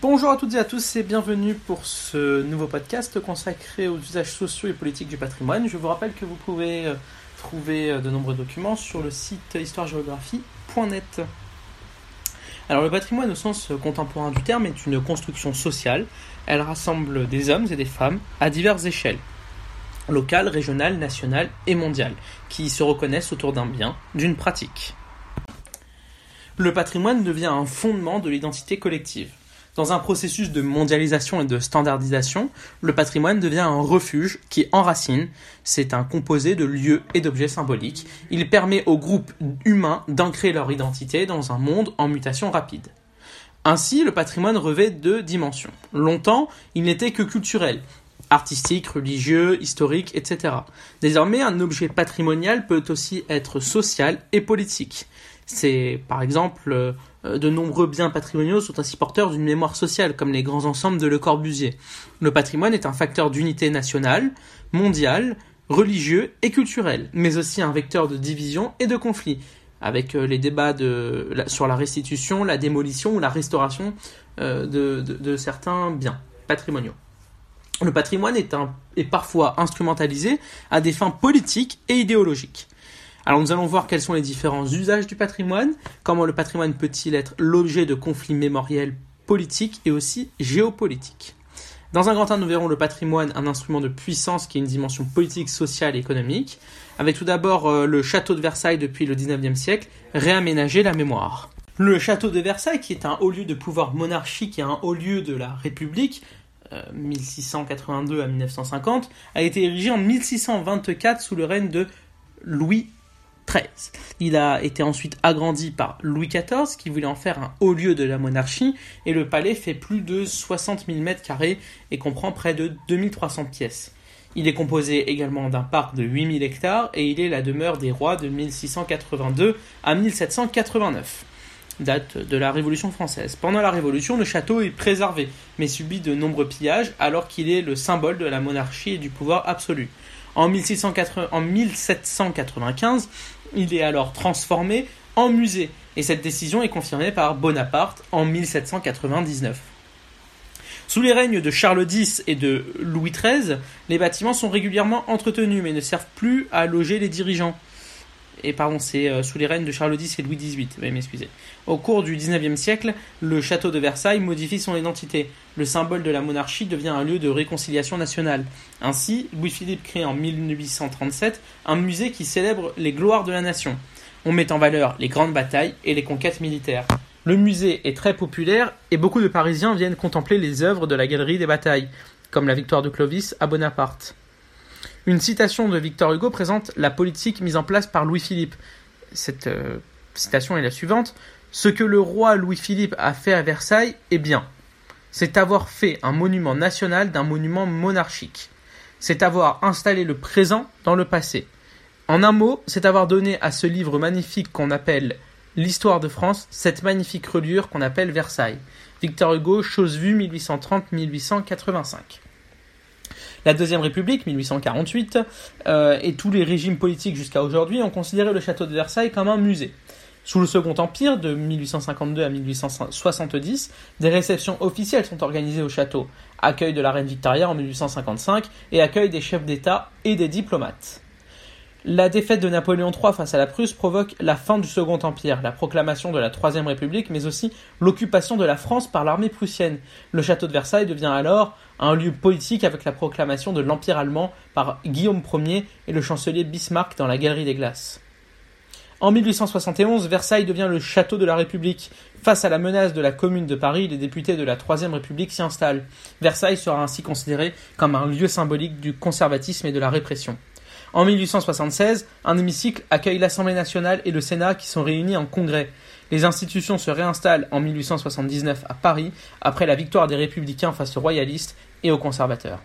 Bonjour à toutes et à tous et bienvenue pour ce nouveau podcast consacré aux usages sociaux et politiques du patrimoine. Je vous rappelle que vous pouvez euh, trouver euh, de nombreux documents sur le site histoiregéographie.net. Alors le patrimoine au sens contemporain du terme est une construction sociale. Elle rassemble des hommes et des femmes à diverses échelles locales, régionales, nationales et mondiales, qui se reconnaissent autour d'un bien, d'une pratique. Le patrimoine devient un fondement de l'identité collective. Dans un processus de mondialisation et de standardisation, le patrimoine devient un refuge qui enracine, c'est un composé de lieux et d'objets symboliques. Il permet aux groupes humains d'ancrer leur identité dans un monde en mutation rapide. Ainsi, le patrimoine revêt deux dimensions. Longtemps, il n'était que culturel, artistique, religieux, historique, etc. Désormais, un objet patrimonial peut aussi être social et politique. C'est par exemple euh, de nombreux biens patrimoniaux sont ainsi porteurs d'une mémoire sociale, comme les grands ensembles de Le Corbusier. Le patrimoine est un facteur d'unité nationale, mondiale, religieux et culturel, mais aussi un vecteur de division et de conflit, avec euh, les débats sur la restitution, la démolition ou la restauration euh, de, certains biens patrimoniaux. Le patrimoine est parfois instrumentalisé à des fins politiques et idéologiques. Alors nous allons voir quels sont les différents usages du patrimoine, comment le patrimoine peut-il être l'objet de conflits mémoriels politiques et aussi géopolitiques. Dans un grand 1, nous verrons le patrimoine, un instrument de puissance qui a une dimension politique, sociale et économique, avec tout d'abord euh, le château de Versailles depuis le 19e siècle, réaménager la mémoire. Le château de Versailles, qui est un haut lieu de pouvoir monarchique et un haut lieu de la République, 1682 euh, à 1950, a été érigé en 1624 sous le règne de Louis il a été ensuite agrandi par Louis XIV qui voulait en faire un haut lieu de la monarchie et le palais fait plus de 60 000 mètres carrés et comprend près de 2300 pièces. Il est composé également d'un parc de 8000 hectares et il est la demeure des rois de 1682 à 1789, date de la Révolution française. Pendant la Révolution, le château est préservé, mais subit de nombreux pillages alors qu'il est le symbole de la monarchie et du pouvoir absolu. En, 1795, il est alors transformé en musée, et cette décision est confirmée par Bonaparte en 1799. Sous les règnes de Charles X et de Louis XIII, les bâtiments sont régulièrement entretenus mais ne servent plus à loger les dirigeants et pardon, c'est euh, sous les règnes de Charles X et Louis XVIII, veuillez m'excuser. Au cours du XIXe siècle, le château de Versailles modifie son identité. Le symbole de la monarchie devient un lieu de réconciliation nationale. Ainsi, Louis-Philippe crée en 1837 un musée qui célèbre les gloires de la nation. On met en valeur les grandes batailles et les conquêtes militaires. Le musée est très populaire et beaucoup de Parisiens viennent contempler les œuvres de la galerie des batailles, comme la victoire de Clovis à Bonaparte. Une citation de Victor Hugo présente la politique mise en place par Louis-Philippe. Cette euh, citation est la suivante. Ce que le roi Louis-Philippe a fait à Versailles est bien. C'est avoir fait un monument national d'un monument monarchique. C'est avoir installé le présent dans le passé. En un mot, c'est avoir donné à ce livre magnifique qu'on appelle L'histoire de France cette magnifique reliure qu'on appelle Versailles. Victor Hugo, chose vue 1830-1885. La Deuxième République, 1848, euh, et tous les régimes politiques jusqu'à aujourd'hui ont considéré le château de Versailles comme un musée. Sous le Second Empire, de 1852 à 1870, des réceptions officielles sont organisées au château, accueil de la reine Victoria en 1855 et accueil des chefs d'État et des diplomates. La défaite de Napoléon III face à la Prusse provoque la fin du Second Empire, la proclamation de la Troisième République, mais aussi l'occupation de la France par l'armée prussienne. Le château de Versailles devient alors un lieu politique avec la proclamation de l'Empire allemand par Guillaume Ier et le chancelier Bismarck dans la Galerie des Glaces. En 1871, Versailles devient le château de la République. Face à la menace de la Commune de Paris, les députés de la Troisième République s'y installent. Versailles sera ainsi considéré comme un lieu symbolique du conservatisme et de la répression. En 1876, un hémicycle accueille l'Assemblée nationale et le Sénat qui sont réunis en congrès. Les institutions se réinstallent en 1879 à Paris après la victoire des républicains face aux royalistes et aux conservateurs.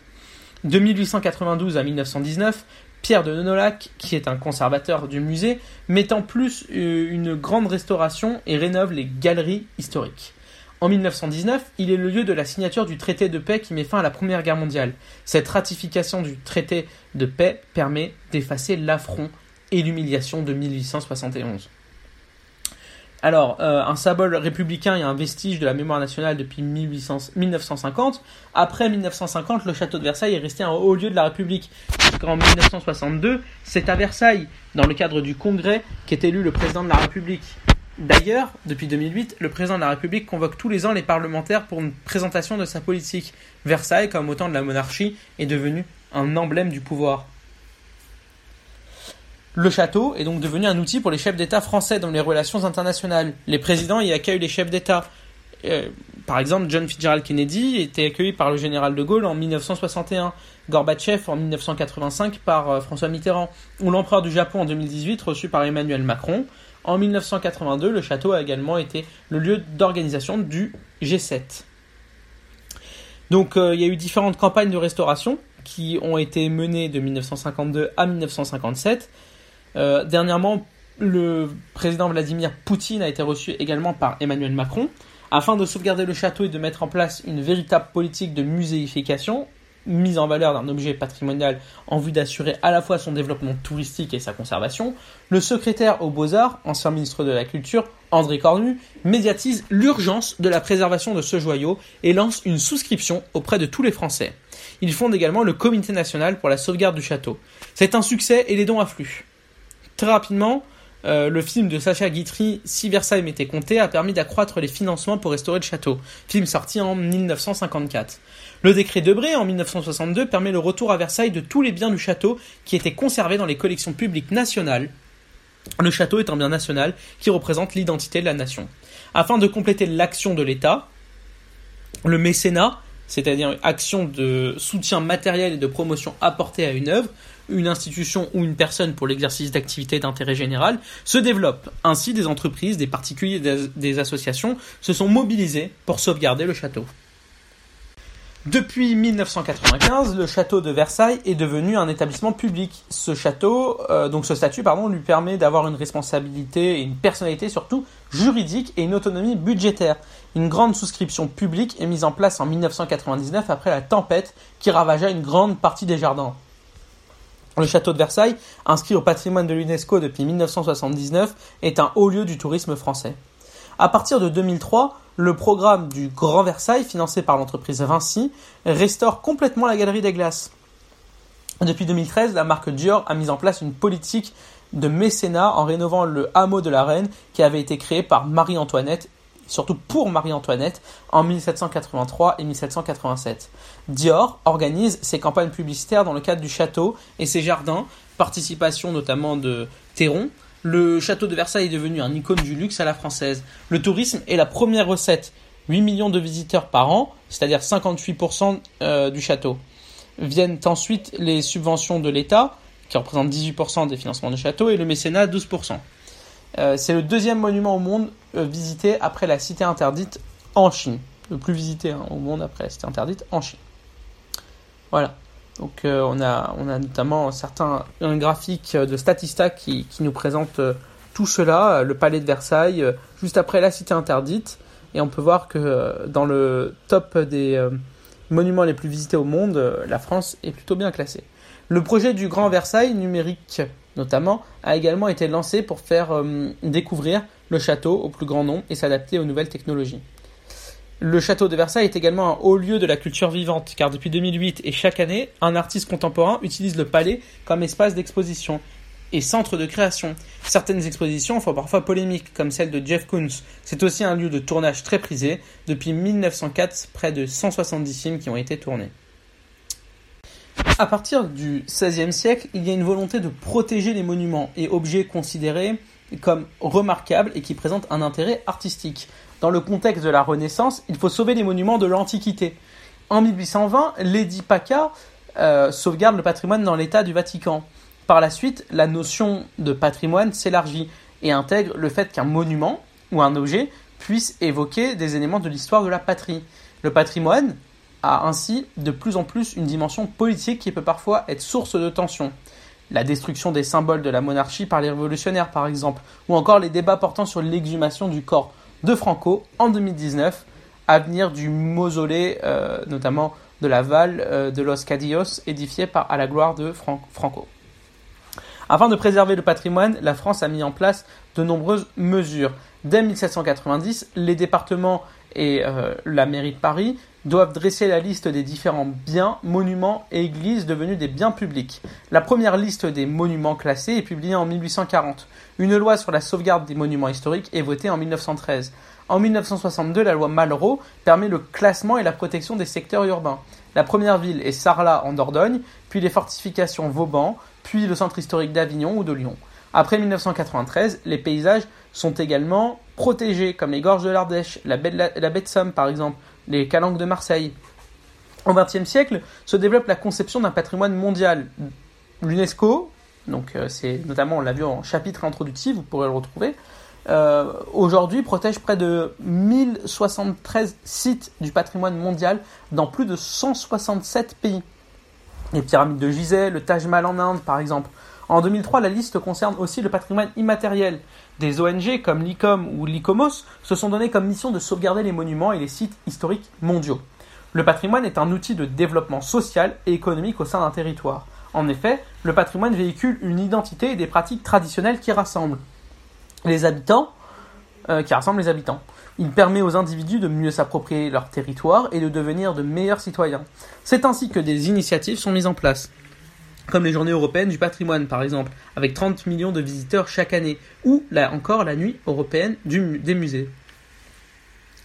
De 1892 à 1919, Pierre de Nonolac, qui est un conservateur du musée, met en plus euh, une grande restauration et rénove les galeries historiques. En 1919, il est le lieu de la signature du traité de paix qui met fin à la Première Guerre mondiale. Cette ratification du traité de paix permet d'effacer l'affront et l'humiliation de 1871. Alors, euh, un symbole républicain et un vestige de la mémoire nationale depuis 1800 1950. Après 1950, le château de Versailles est resté un haut lieu de la République. Jusqu'en 1962, c'est à Versailles, dans le cadre du Congrès, qu'est élu le président de la République. D'ailleurs, depuis 2008, le président de la République convoque tous les ans les parlementaires pour une présentation de sa politique. Versailles, comme autant de la monarchie, est devenu un emblème du pouvoir. Le château est donc devenu un outil pour les chefs d'État français dans les relations internationales. Les présidents y accueillent les chefs d'État. Euh, par exemple, John Fitzgerald Kennedy était accueilli par le général de Gaulle en 1961, Gorbatchev en 1985 par euh, François Mitterrand, ou l'empereur du Japon en 2018 reçu par Emmanuel Macron. En 1982, le château a également été le lieu d'organisation du G7. Donc euh, il y a eu différentes campagnes de restauration qui ont été menées de 1952 à 1957 euh, dernièrement, le président Vladimir Poutine a été reçu également par Emmanuel Macron. Afin de sauvegarder le château et de mettre en place une véritable politique de muséification, mise en valeur d'un objet patrimonial en vue d'assurer à la fois son développement touristique et sa conservation, le secrétaire aux Beaux-Arts, ancien ministre de la Culture, André Cornu, médiatise l'urgence de la préservation de ce joyau et lance une souscription auprès de tous les Français. Il fonde également le Comité national pour la sauvegarde du château. C'est un succès et les dons affluent. Très rapidement, euh, le film de Sacha Guitry, Si Versailles m'était compté, a permis d'accroître les financements pour restaurer le château, film sorti en 1954. Le décret Debré, en 1962, permet le retour à Versailles de tous les biens du château qui étaient conservés dans les collections publiques nationales. Le château est un bien national qui représente l'identité de la nation. Afin de compléter l'action de l'État, le mécénat, c'est-à-dire action de soutien matériel et de promotion apportée à une œuvre, une institution ou une personne pour l'exercice d'activités d'intérêt général, se développe. Ainsi, des entreprises, des particuliers, des associations se sont mobilisés pour sauvegarder le château. Depuis 1995, le château de Versailles est devenu un établissement public. Ce château, euh, donc ce statut, lui permet d'avoir une responsabilité et une personnalité surtout juridique et une autonomie budgétaire. Une grande souscription publique est mise en place en 1999 après la tempête qui ravagea une grande partie des jardins. Le château de Versailles, inscrit au patrimoine de l'UNESCO depuis 1979, est un haut lieu du tourisme français. À partir de 2003, le programme du Grand Versailles, financé par l'entreprise Vinci, restaure complètement la galerie des glaces. Depuis 2013, la marque Dior a mis en place une politique de mécénat en rénovant le hameau de la Reine qui avait été créé par Marie-Antoinette surtout pour Marie-Antoinette, en 1783 et 1787. Dior organise ses campagnes publicitaires dans le cadre du château et ses jardins, participation notamment de Théron. Le château de Versailles est devenu un icône du luxe à la française. Le tourisme est la première recette. 8 millions de visiteurs par an, c'est-à-dire 58% euh, du château. Viennent ensuite les subventions de l'État, qui représentent 18% des financements du château, et le mécénat 12%. Euh, c'est le deuxième monument au monde euh, visité après la cité interdite en Chine. Le plus visité hein, au monde après la cité interdite en Chine. Voilà. Donc euh, on, a, notamment un graphique de Statista qui, nous présente tout cela, le palais de Versailles, juste après la cité interdite. Et on peut voir que dans le top des monuments les plus visités au monde, la France est plutôt bien classée. Le projet du Grand Versailles numérique notamment, a également été lancé pour faire euh, découvrir le château au plus grand nombre et s'adapter aux nouvelles technologies. Le château de Versailles est également un haut lieu de la culture vivante, car depuis 2008 et chaque année, un artiste contemporain utilise le palais comme espace d'exposition et centre de création. Certaines expositions font parfois polémique, comme celle de Jeff Koons. C'est aussi un lieu de tournage très prisé. Depuis 1904, près de 170 films qui ont été tournés. À partir du XVIe siècle, il y a une volonté de protéger les monuments et objets considérés comme remarquables et qui présentent un intérêt artistique. Dans le contexte de la Renaissance, il faut sauver les monuments de l'Antiquité. En 1820, Lady Paca euh, sauvegarde le patrimoine dans l'État du Vatican. Par la suite, la notion de patrimoine s'élargit et intègre le fait qu'un monument ou un objet puisse évoquer des éléments de l'histoire de la patrie. Le patrimoine a ainsi de plus en plus une dimension politique qui peut parfois être source de tension. La destruction des symboles de la monarchie par les révolutionnaires, par exemple, ou encore les débats portant sur l'exhumation du corps de Franco en 2019, avenir du mausolée, euh, notamment de la Val euh, de los Cadillos, édifié par, à la gloire de Franco. Afin de préserver le patrimoine, la France a mis en place de nombreuses mesures. Dès 1790, les départements et euh, la mairie de Paris doivent dresser la liste des différents biens, monuments et églises devenus des biens publics. La première liste des monuments classés est publiée en 1840. Une loi sur la sauvegarde des monuments historiques est votée en 1913. En 1962, la loi Malraux permet le classement et la protection des secteurs urbains. La première ville est Sarlat en Dordogne, puis les fortifications Vauban, puis le centre historique d'Avignon ou de Lyon. Après 1993, les paysages sont également protégés, comme les gorges de l'Ardèche, la baie de, Somme par exemple, les calanques de Marseille. Au XXe siècle se développe la conception d'un patrimoine mondial. L'UNESCO, donc euh, c'est notamment, on l'a vu en chapitre introductif, vous pourrez le retrouver, euh, aujourd'hui protège près de 1073 sites du patrimoine mondial dans plus de 167 pays. Les pyramides de Gizeh, le Taj Mahal en Inde par exemple. En 2003, la liste concerne aussi le patrimoine immatériel. Des ONG comme l'ICOM ou l'ICOMOS se sont donné comme mission de sauvegarder les monuments et les sites historiques mondiaux. Le patrimoine est un outil de développement social et économique au sein d'un territoire. En effet, le patrimoine véhicule une identité et des pratiques traditionnelles qui rassemblent les habitants, euh, qui rassemblent les habitants. Il permet aux individus de mieux s'approprier leur territoire et de devenir de meilleurs citoyens. C'est ainsi que des initiatives sont mises en place, comme les journées européennes du patrimoine par exemple, avec 30 millions de visiteurs chaque année, ou là encore la nuit européenne des musées.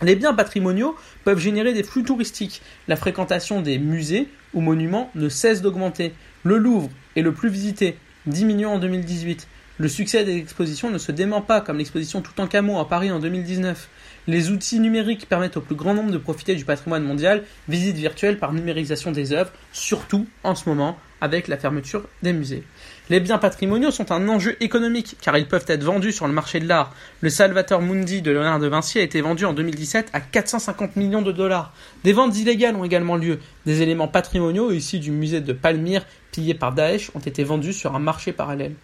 Les biens patrimoniaux peuvent générer des flux touristiques. La fréquentation des musées ou monuments ne cesse d'augmenter. Le Louvre est le plus visité, 10 millions en 2018. Le succès des expositions ne se dément pas, comme l'exposition Toutankhamon à Paris en 2019. Les outils numériques permettent au plus grand nombre de profiter du patrimoine mondial, visite virtuelle par numérisation des œuvres, surtout en ce moment avec la fermeture des musées. Les biens patrimoniaux sont un enjeu économique car ils peuvent être vendus sur le marché de l'art. Le Salvator Mundi de Léonard de Vinci a été vendu en 2017 à 450 millions de dollars. Des ventes illégales ont également lieu. Des éléments patrimoniaux issus du musée de Palmyre pillé par Daesh ont été vendus sur un marché parallèle.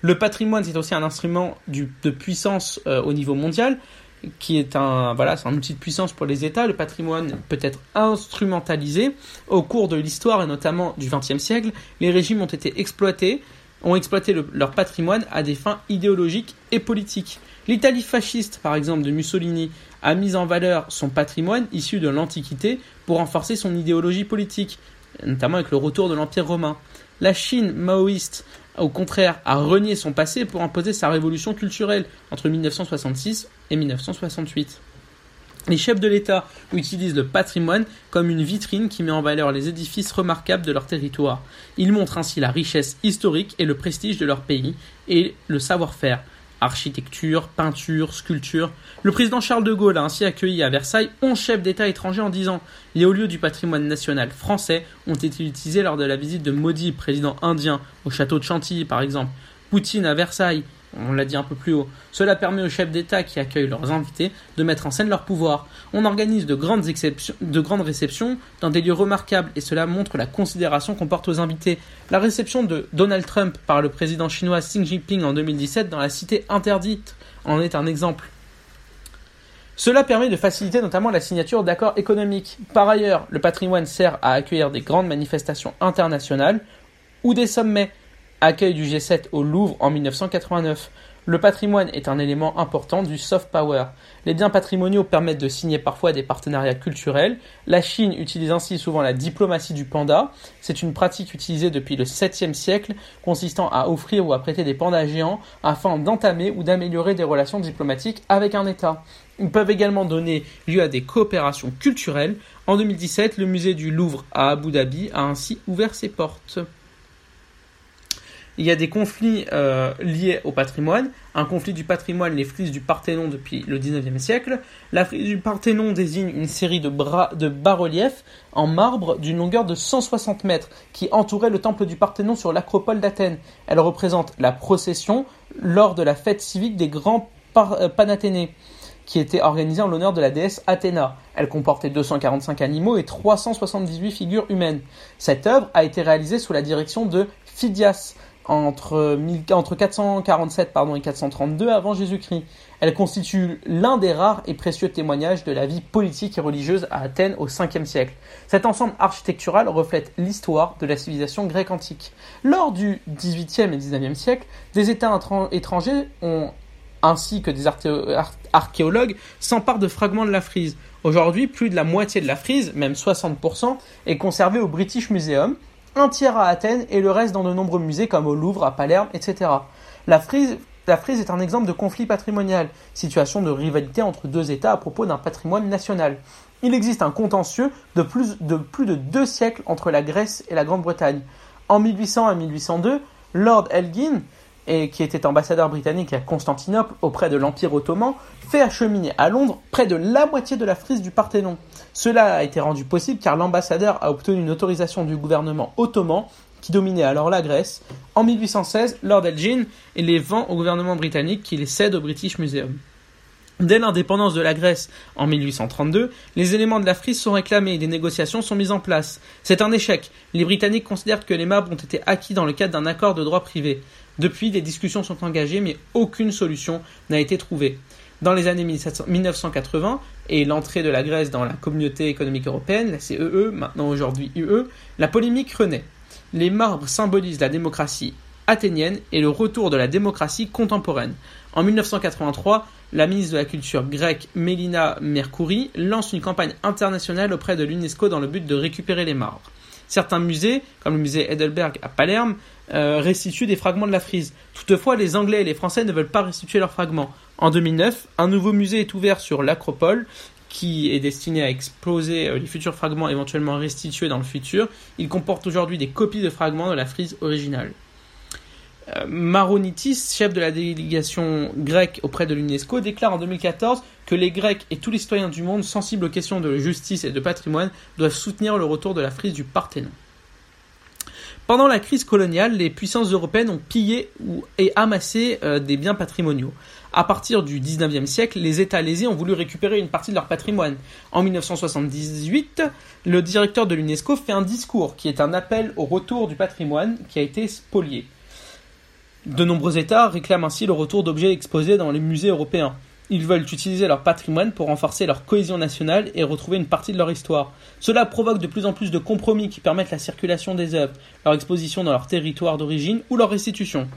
Le patrimoine, c'est aussi un instrument de puissance euh, au niveau mondial, qui est un, voilà, un outil de puissance pour les États. Le patrimoine peut être instrumentalisé. Au cours de l'histoire, et notamment du XXe siècle, les régimes ont été exploités, ont exploité leur patrimoine à des fins idéologiques et politiques. L'Italie fasciste, par exemple, de Mussolini, a mis en valeur son patrimoine issu de l'Antiquité pour renforcer son idéologie politique, notamment avec le retour de l'Empire romain. La Chine maoïste au contraire, a renié son passé pour imposer sa révolution culturelle entre 1966 et 1968. Les chefs de l'État utilisent le patrimoine comme une vitrine qui met en valeur les édifices remarquables de leur territoire. Ils montrent ainsi la richesse historique et le prestige de leur pays et le savoir-faire, architecture, peinture, sculpture. Le président Charles de Gaulle a ainsi accueilli à Versailles 11 chefs d'État étrangers en 10 ans. Les hauts lieux du patrimoine national français ont été utilisés lors de la visite de Modi, président indien, au château de Chantilly par exemple. Poutine à Versailles, on l'a dit un peu plus haut. Cela permet aux chefs d'État qui accueillent leurs invités de mettre en scène leur pouvoir. On organise de grandes, de grandes réceptions dans des lieux remarquables et cela montre la considération qu'on porte aux invités. La réception de Donald Trump par le président chinois Xi Jinping en 2017 dans la cité interdite en est un exemple. Cela permet de faciliter notamment la signature d'accords économiques. Par ailleurs, le patrimoine sert à accueillir des grandes manifestations internationales ou des sommets accueil du G7 au Louvre en 1989. Le patrimoine est un élément important du soft power. Les biens patrimoniaux permettent de signer parfois des partenariats culturels. La Chine utilise ainsi souvent la diplomatie du panda. C'est une pratique utilisée depuis le 7e siècle, consistant à offrir ou à prêter des pandas géants afin d'entamer ou d'améliorer des relations diplomatiques avec un État. Ils peuvent également donner lieu à des coopérations culturelles. En 2017, le musée du Louvre à Abu Dhabi a ainsi ouvert ses portes il y a des conflits euh, liés au patrimoine. Un conflit du patrimoine, les frises du Parthénon depuis le XIXe siècle. La frise du Parthénon désigne une série de, de bas-reliefs en marbre d'une longueur de 160 mètres qui entourait le temple du Parthénon sur l'acropole d'Athènes. Elle représente la procession lors de la fête civique des grands euh, Panathénées qui était organisée en l'honneur de la déesse Athéna. Elle comportait 245 animaux et 378 figures humaines. Cette œuvre a été réalisée sous la direction de Phidias, entre, entre 447 pardon, et 432 avant Jésus-Christ. Elle constitue l'un des rares et précieux témoignages de la vie politique et religieuse à Athènes au 5e siècle. Cet ensemble architectural reflète l'histoire de la civilisation grecque antique. Lors du 18e et 19e siècle, des États étrangers ainsi que des archéologues s'emparent de fragments de la frise. Aujourd'hui, plus de la moitié de la frise, même 60%, est conservée au British Museum, un tiers à Athènes et le reste dans de nombreux musées comme au Louvre, à Palerme, etc. La frise, la frise est un exemple de conflit patrimonial, situation de rivalité entre deux États à propos d'un patrimoine national. Il existe un contentieux de plus, de plus de deux siècles entre la Grèce et la Grande-Bretagne. En 1800 à 1802, Lord Elgin, et qui était ambassadeur britannique à Constantinople auprès de l'Empire ottoman, fait acheminer à Londres près de la moitié de la frise du Parthénon. Cela a été rendu possible car l'ambassadeur a obtenu une autorisation du gouvernement ottoman qui dominait alors la Grèce. En 1816, Lord Elgin les vend au gouvernement britannique qui les cède au British Museum. Dès l'indépendance de la Grèce en 1832, les éléments de la frise sont réclamés et des négociations sont mises en place. C'est un échec. Les Britanniques considèrent que les marbres ont été acquis dans le cadre d'un accord de droit privé. Depuis, des discussions sont engagées, mais aucune solution n'a été trouvée. Dans les années 1980 et l'entrée de la Grèce dans la communauté économique européenne, la CEE, e, maintenant aujourd'hui UE, la polémique renaît. Les marbres symbolisent la démocratie athénienne et le retour de la démocratie contemporaine. En 1983, la ministre de la Culture grecque Mélina Mercouri lance une campagne internationale auprès de l'UNESCO dans le but de récupérer les marbres. Certains musées, comme le musée Heidelberg à Palerme, euh, restituent des fragments de la frise. Toutefois, les Anglais et les Français ne veulent pas restituer leurs fragments. En 2009, un nouveau musée est ouvert sur l'Acropole qui est destiné à exposer euh, les futurs fragments éventuellement restitués dans le futur. Il comporte aujourd'hui des copies de fragments de la frise originale. Euh, Maronitis, chef de la délégation grecque auprès de l'UNESCO, déclare en 2014 que les Grecs et tous les citoyens du monde sensibles aux questions de justice et de patrimoine doivent soutenir le retour de la frise du Parthénon. Pendant la crise coloniale, les puissances européennes ont pillé et amassé euh, des biens patrimoniaux. À partir du 19e siècle, les États lésés ont voulu récupérer une partie de leur patrimoine. En 1978, le directeur de l'UNESCO fait un discours qui est un appel au retour du patrimoine qui a été spolié. De nombreux États réclament ainsi le retour d'objets exposés dans les musées européens. Ils veulent utiliser leur patrimoine pour renforcer leur cohésion nationale et retrouver une partie de leur histoire. Cela provoque de plus en plus de compromis qui permettent la circulation des œuvres, leur exposition dans leur territoire d'origine ou leur restitution.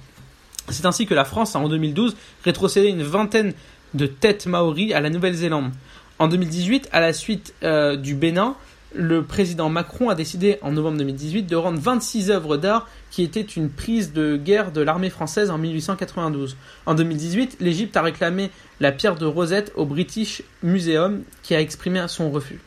C'est ainsi que la France a en 2012 rétrocédé une vingtaine de têtes maoris à la Nouvelle-Zélande. En 2018, à la suite euh, du Bénin, le président Macron a décidé en novembre 2018 de rendre 26 œuvres d'art qui étaient une prise de guerre de l'armée française en 1892. En 2018, l'Égypte a réclamé la pierre de Rosette au British Museum qui a exprimé son refus.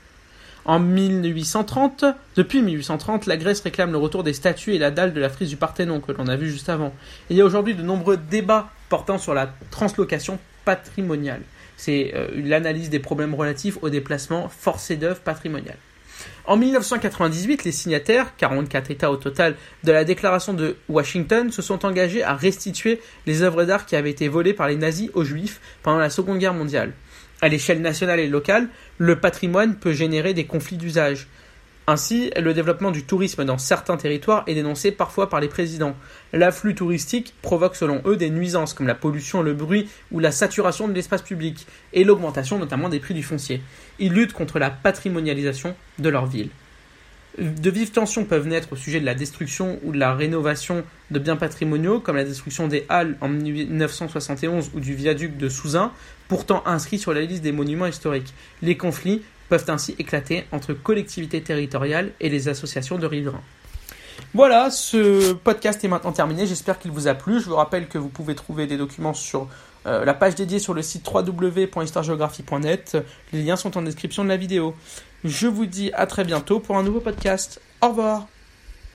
En 1830, depuis 1830, la Grèce réclame le retour des statues et la dalle de la frise du Parthénon que l'on a vu juste avant. il y a aujourd'hui de nombreux débats portant sur la translocation patrimoniale. C'est euh, l'analyse des problèmes relatifs au déplacement forcé d'œuvres patrimoniales. En 1998, les signataires, 44 États au total, de la déclaration de Washington se sont engagés à restituer les œuvres d'art qui avaient été volées par les nazis aux juifs pendant la Seconde Guerre mondiale. À l'échelle nationale et locale, le patrimoine peut générer des conflits d'usage. Ainsi, le développement du tourisme dans certains territoires est dénoncé parfois par les présidents. L'afflux touristique provoque selon eux des nuisances comme la pollution, le bruit ou la saturation de l'espace public et l'augmentation notamment des prix du foncier. Ils luttent contre la patrimonialisation de leur ville. De vives tensions peuvent naître au sujet de la destruction ou de la rénovation de biens patrimoniaux, comme la destruction des Halles en 1971 ou du viaduc de Souzin, pourtant inscrits sur la liste des monuments historiques. Les conflits peuvent ainsi éclater entre collectivités territoriales et les associations de riverains. Voilà, ce podcast est maintenant terminé. J'espère qu'il vous a plu. Je vous rappelle que vous pouvez trouver des documents sur euh, la page dédiée sur le site www.histoiregéographie.net. Les liens sont en description de la vidéo. Je vous dis à très bientôt pour un nouveau podcast. Au revoir.